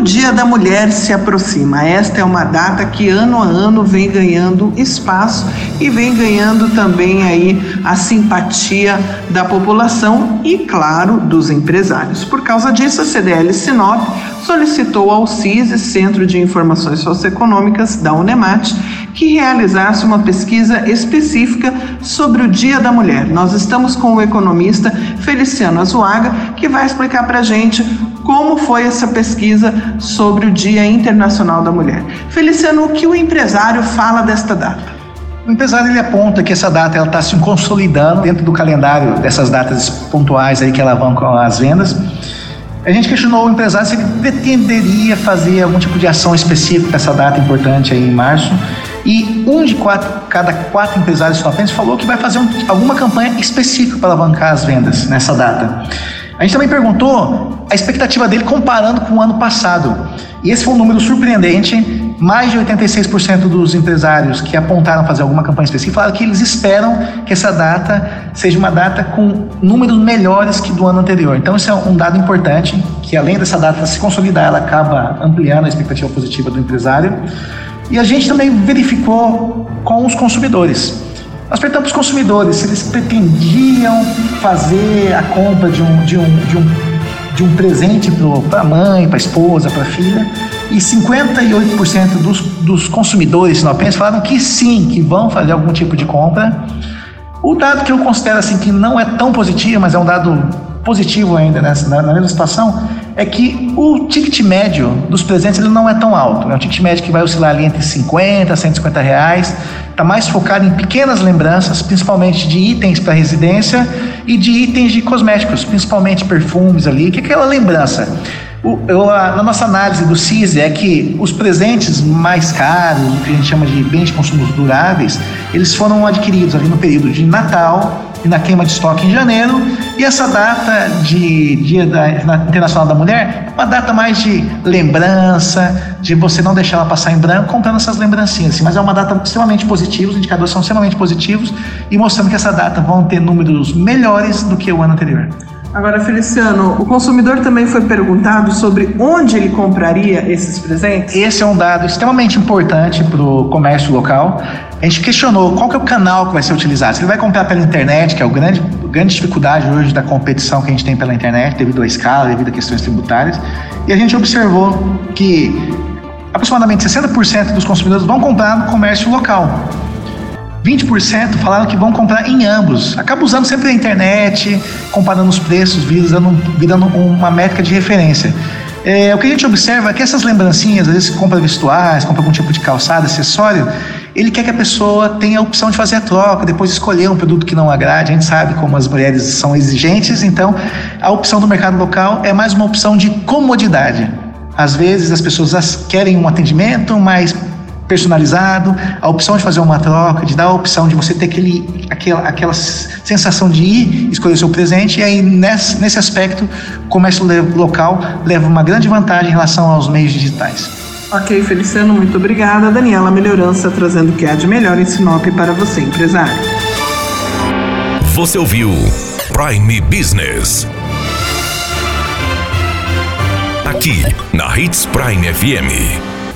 O Dia da Mulher se aproxima. Esta é uma data que ano a ano vem ganhando espaço e vem ganhando também aí a simpatia da população e, claro, dos empresários. Por causa disso, a CDL Sinop solicitou ao CISE, Centro de Informações Socioeconômicas da Unemat, que realizasse uma pesquisa específica sobre o Dia da Mulher. Nós estamos com o economista Feliciano Azuaga, que vai explicar para a gente como foi essa pesquisa sobre o Dia Internacional da Mulher. Feliciano, o que o empresário fala desta data? O empresário ele aponta que essa data está se consolidando dentro do calendário dessas datas pontuais aí que alavancam as vendas. A gente questionou o empresário se ele pretenderia fazer algum tipo de ação específica nessa data importante aí em março. E um de quatro, cada quatro empresários sinopenses falou que vai fazer um, alguma campanha específica para alavancar as vendas nessa data. A gente também perguntou a expectativa dele comparando com o ano passado. E esse foi um número surpreendente. Mais de 86% dos empresários que apontaram fazer alguma campanha específica falaram que eles esperam que essa data seja uma data com números melhores que do ano anterior. Então, isso é um dado importante, que além dessa data se consolidar, ela acaba ampliando a expectativa positiva do empresário. E a gente também verificou com os consumidores. Nós perguntamos para os consumidores se eles pretendiam fazer a compra de um, de um, de um, de um presente para a mãe, para a esposa, para a filha, e 58% dos, dos consumidores não apenas falaram que sim, que vão fazer algum tipo de compra. O dado que eu considero assim que não é tão positivo, mas é um dado positivo ainda nessa, na, na mesma situação, é que o ticket médio dos presentes ele não é tão alto. É um ticket médio que vai oscilar ali entre 50 a 150 reais. Está mais focado em pequenas lembranças, principalmente de itens para residência e de itens de cosméticos, principalmente perfumes ali, que é aquela lembrança. O, eu, a, na nossa análise do CISE é que os presentes mais caros, o que a gente chama de bens de consumo duráveis, eles foram adquiridos ali no período de Natal, e na queima de estoque em janeiro. E essa data de Dia da, Internacional da Mulher é uma data mais de lembrança, de você não deixar ela passar em branco comprando essas lembrancinhas. Assim, mas é uma data extremamente positiva, os indicadores são extremamente positivos e mostrando que essa data vão ter números melhores do que o ano anterior. Agora, Feliciano, o consumidor também foi perguntado sobre onde ele compraria esses presentes? Esse é um dado extremamente importante para o comércio local. A gente questionou qual que é o canal que vai ser utilizado. Se ele vai comprar pela internet, que é a grande, grande dificuldade hoje da competição que a gente tem pela internet, devido à escala, devido a questões tributárias. E a gente observou que aproximadamente 60% dos consumidores vão comprar no comércio local. 20% falaram que vão comprar em ambos. Acaba usando sempre a internet, comparando os preços, virando, virando uma métrica de referência. É, o que a gente observa é que essas lembrancinhas, às vezes compra vestuários, compra algum tipo de calçado, acessório, ele quer que a pessoa tenha a opção de fazer a troca, depois escolher um produto que não agrade. A gente sabe como as mulheres são exigentes, então a opção do mercado local é mais uma opção de comodidade. Às vezes as pessoas querem um atendimento, mas personalizado, a opção de fazer uma troca, de dar a opção de você ter aquele, aquela, aquela sensação de ir escolher o seu presente, e aí nesse, nesse aspecto o comércio local leva uma grande vantagem em relação aos meios digitais. Ok, Feliciano, muito obrigada. Daniela Melhorança trazendo o que há de melhor em Sinop para você, empresário. Você ouviu Prime Business. Aqui, na Hits Prime FM.